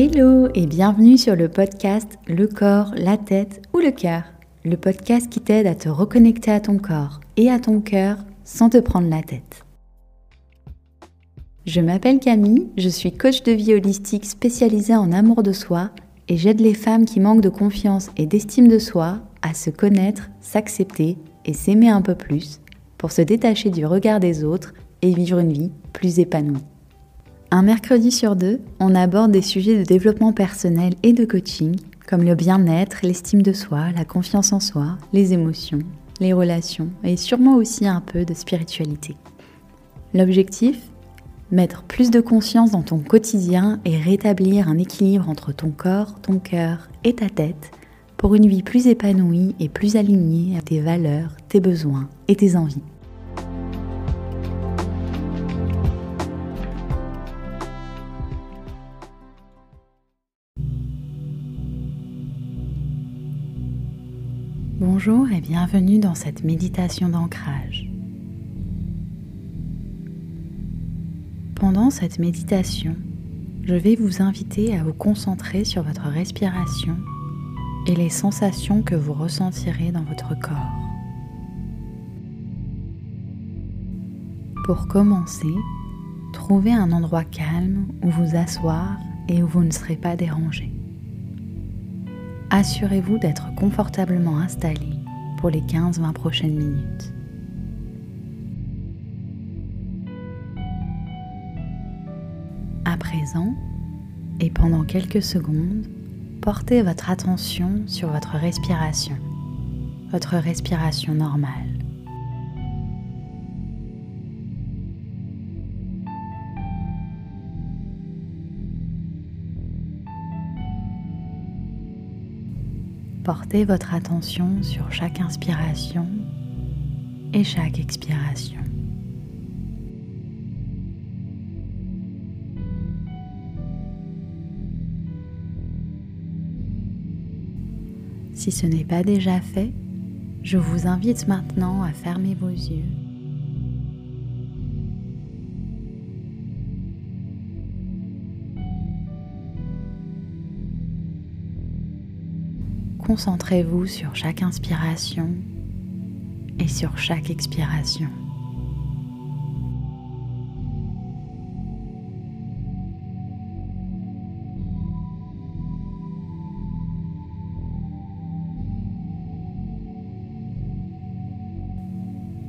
Hello et bienvenue sur le podcast Le corps, la tête ou le cœur. Le podcast qui t'aide à te reconnecter à ton corps et à ton cœur sans te prendre la tête. Je m'appelle Camille, je suis coach de vie holistique spécialisée en amour de soi et j'aide les femmes qui manquent de confiance et d'estime de soi à se connaître, s'accepter et s'aimer un peu plus pour se détacher du regard des autres et vivre une vie plus épanouie. Un mercredi sur deux, on aborde des sujets de développement personnel et de coaching, comme le bien-être, l'estime de soi, la confiance en soi, les émotions, les relations et sûrement aussi un peu de spiritualité. L'objectif? Mettre plus de conscience dans ton quotidien et rétablir un équilibre entre ton corps, ton cœur et ta tête pour une vie plus épanouie et plus alignée à tes valeurs, tes besoins et tes envies. Bonjour et bienvenue dans cette méditation d'ancrage. Pendant cette méditation, je vais vous inviter à vous concentrer sur votre respiration et les sensations que vous ressentirez dans votre corps. Pour commencer, trouvez un endroit calme où vous asseoir et où vous ne serez pas dérangé assurez-vous d'être confortablement installé pour les 15-20 prochaines minutes. À présent, et pendant quelques secondes, portez votre attention sur votre respiration, votre respiration normale. Portez votre attention sur chaque inspiration et chaque expiration. Si ce n'est pas déjà fait, je vous invite maintenant à fermer vos yeux Concentrez-vous sur chaque inspiration et sur chaque expiration.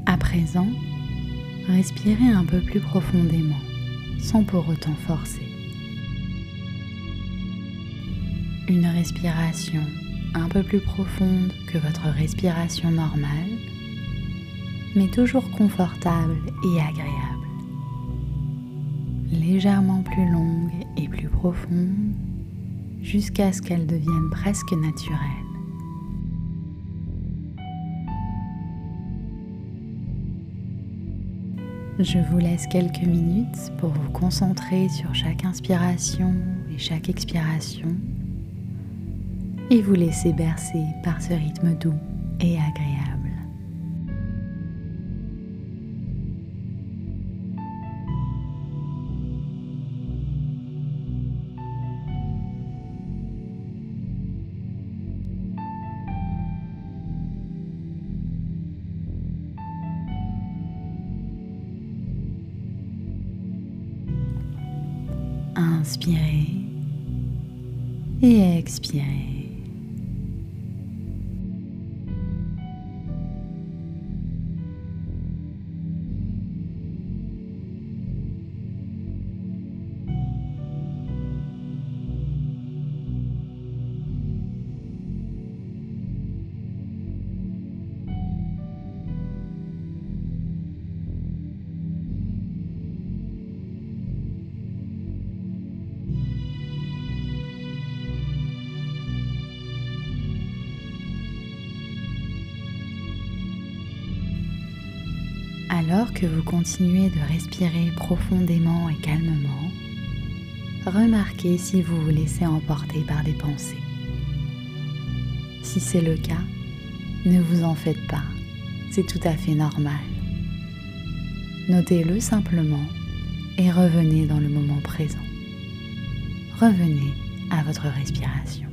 À présent, respirez un peu plus profondément, sans pour autant forcer. Une respiration un peu plus profonde que votre respiration normale, mais toujours confortable et agréable. Légèrement plus longue et plus profonde jusqu'à ce qu'elle devienne presque naturelle. Je vous laisse quelques minutes pour vous concentrer sur chaque inspiration et chaque expiration et vous laissez bercer par ce rythme doux et agréable. Alors que vous continuez de respirer profondément et calmement, remarquez si vous vous laissez emporter par des pensées. Si c'est le cas, ne vous en faites pas, c'est tout à fait normal. Notez-le simplement et revenez dans le moment présent. Revenez à votre respiration.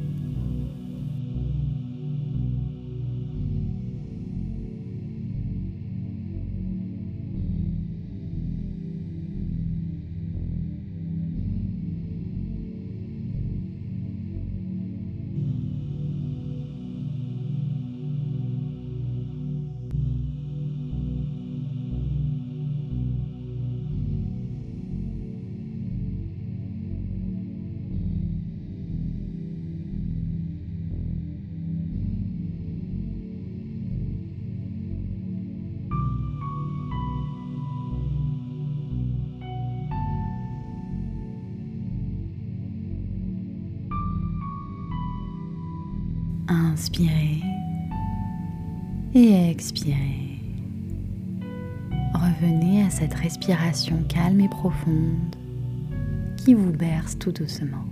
Inspirez et expirez. Revenez à cette respiration calme et profonde qui vous berce tout doucement.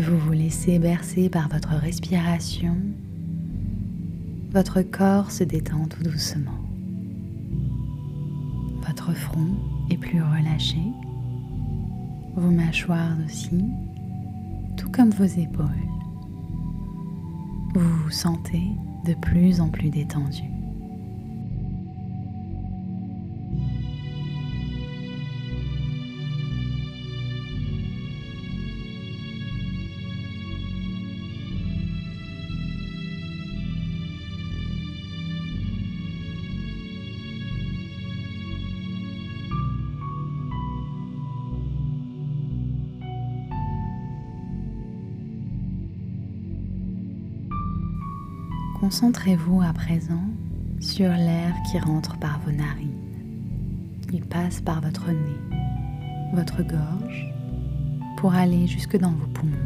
Vous vous laissez bercer par votre respiration, votre corps se détend tout doucement. Votre front est plus relâché, vos mâchoires aussi, tout comme vos épaules. Vous vous sentez de plus en plus détendu. Concentrez-vous à présent sur l'air qui rentre par vos narines. Il passe par votre nez, votre gorge, pour aller jusque dans vos poumons.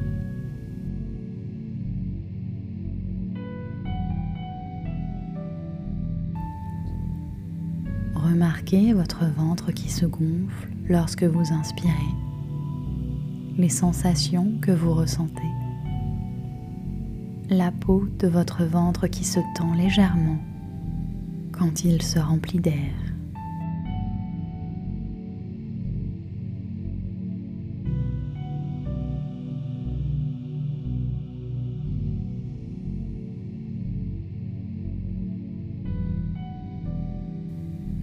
Remarquez votre ventre qui se gonfle lorsque vous inspirez, les sensations que vous ressentez la peau de votre ventre qui se tend légèrement quand il se remplit d'air.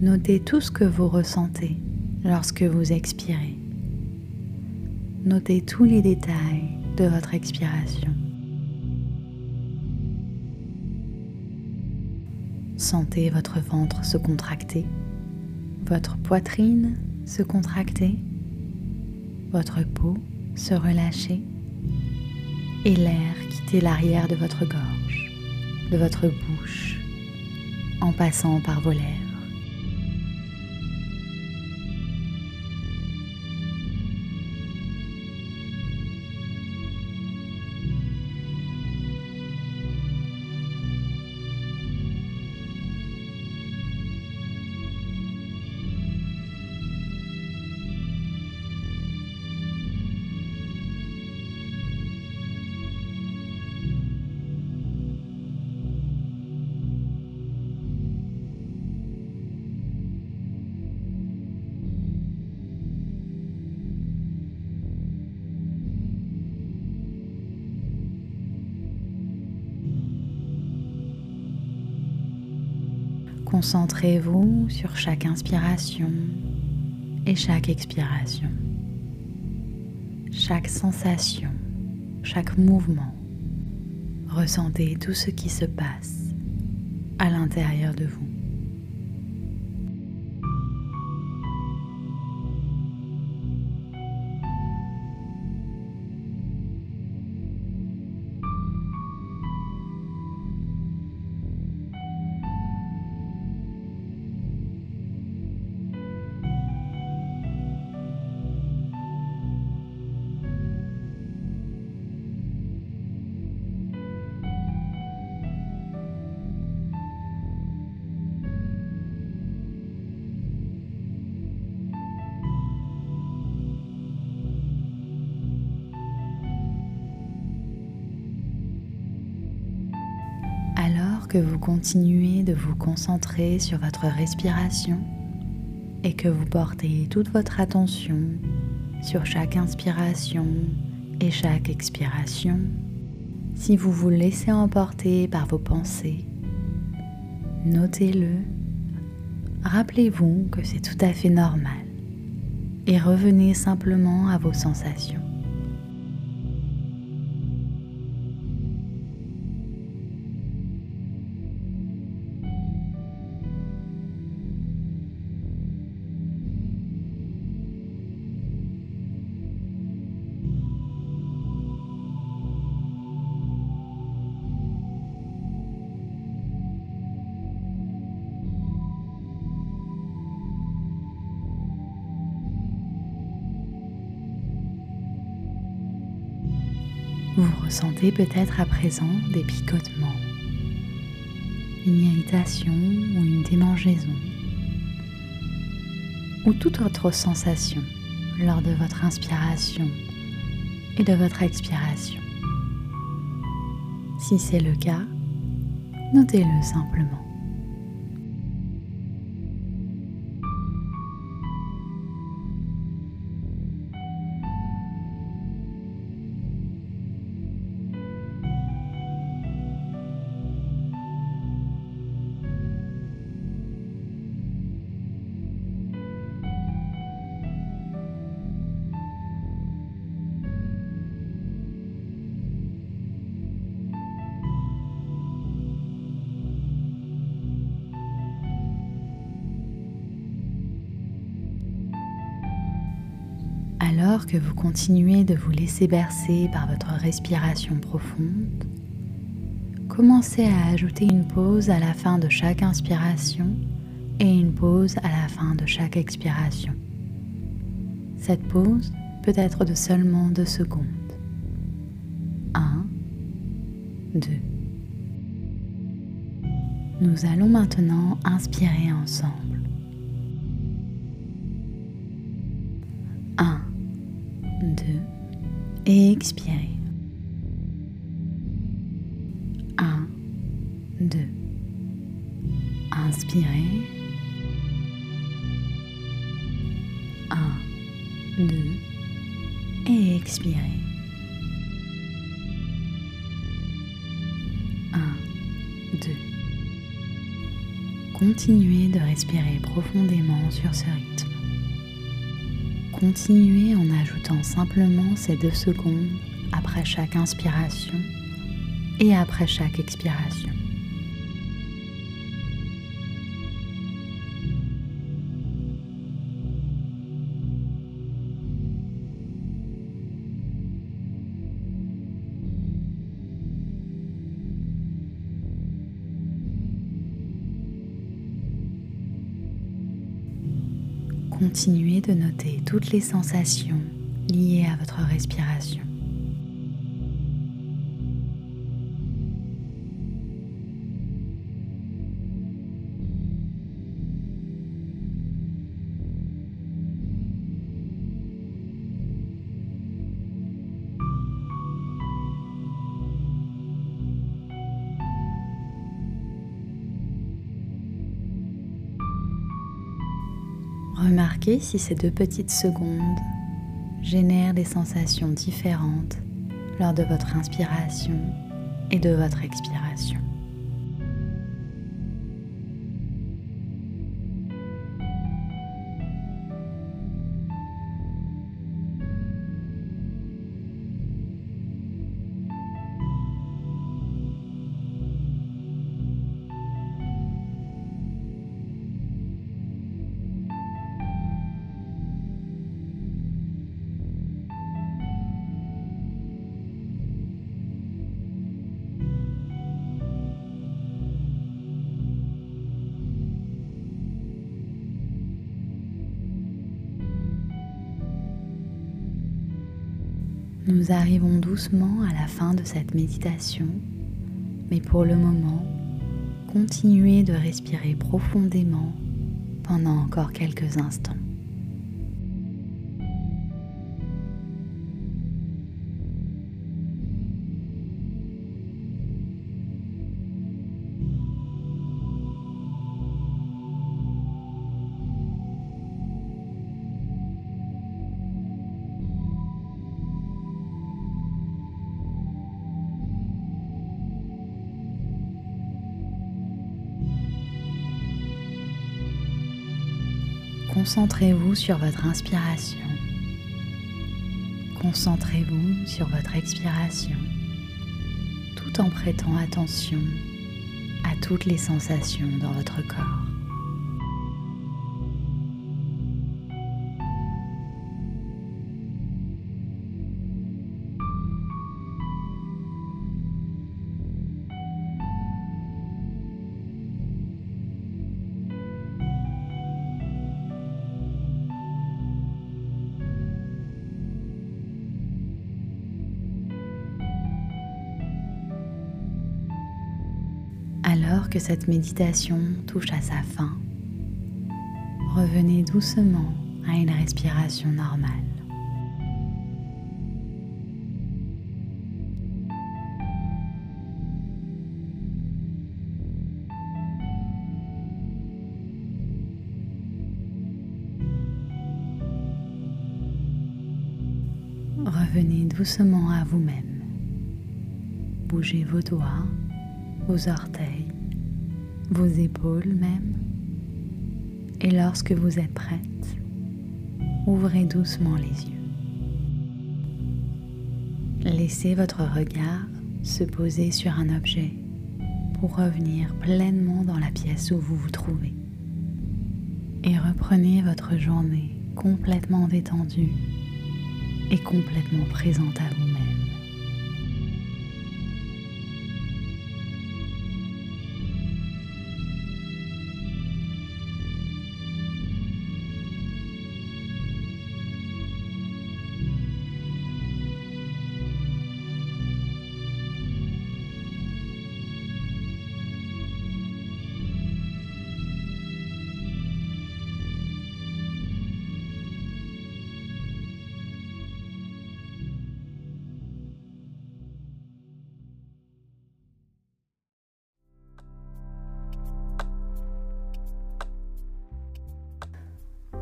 Notez tout ce que vous ressentez lorsque vous expirez. Notez tous les détails de votre expiration. Sentez votre ventre se contracter, votre poitrine se contracter, votre peau se relâcher et l'air quitter l'arrière de votre gorge, de votre bouche, en passant par vos lèvres. Concentrez-vous sur chaque inspiration et chaque expiration, chaque sensation, chaque mouvement. Ressentez tout ce qui se passe à l'intérieur de vous. Vous continuez de vous concentrer sur votre respiration et que vous portez toute votre attention sur chaque inspiration et chaque expiration, si vous vous laissez emporter par vos pensées, notez-le, rappelez-vous que c'est tout à fait normal et revenez simplement à vos sensations. Ressentez peut-être à présent des picotements, une irritation ou une démangeaison, ou toute autre sensation lors de votre inspiration et de votre expiration. Si c'est le cas, notez-le simplement. Alors que vous continuez de vous laisser bercer par votre respiration profonde, commencez à ajouter une pause à la fin de chaque inspiration et une pause à la fin de chaque expiration. Cette pause peut être de seulement deux secondes. 1, 2. Nous allons maintenant inspirer ensemble. Et expirez. 1, 2. Inspirez. 1, 2 et expirez. 1, 2. Continuez de respirer profondément sur ce rythme. Continuez en ajoutant simplement ces deux secondes après chaque inspiration et après chaque expiration. Continuez de noter toutes les sensations liées à votre respiration. Remarquez si ces deux petites secondes génèrent des sensations différentes lors de votre inspiration et de votre expiration. Nous arrivons doucement à la fin de cette méditation, mais pour le moment, continuez de respirer profondément pendant encore quelques instants. Concentrez-vous sur votre inspiration. Concentrez-vous sur votre expiration tout en prêtant attention à toutes les sensations dans votre corps. Cette méditation touche à sa fin, revenez doucement à une respiration normale. Revenez doucement à vous-même. Bougez vos doigts vos orteils, vos épaules même. Et lorsque vous êtes prête, ouvrez doucement les yeux. Laissez votre regard se poser sur un objet pour revenir pleinement dans la pièce où vous vous trouvez. Et reprenez votre journée complètement détendue et complètement présente à vous-même.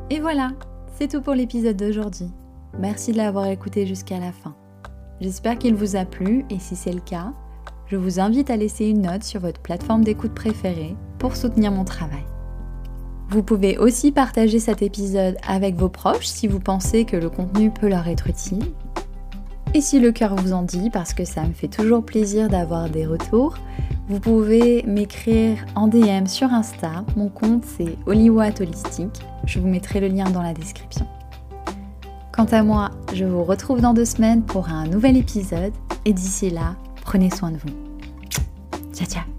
Et voilà, c'est tout pour l'épisode d'aujourd'hui. Merci de l'avoir écouté jusqu'à la fin. J'espère qu'il vous a plu et si c'est le cas, je vous invite à laisser une note sur votre plateforme d'écoute préférée pour soutenir mon travail. Vous pouvez aussi partager cet épisode avec vos proches si vous pensez que le contenu peut leur être utile. Et si le cœur vous en dit, parce que ça me fait toujours plaisir d'avoir des retours, vous pouvez m'écrire en DM sur Insta. Mon compte c'est Oliwat Holistique. Je vous mettrai le lien dans la description. Quant à moi, je vous retrouve dans deux semaines pour un nouvel épisode. Et d'ici là, prenez soin de vous. Ciao ciao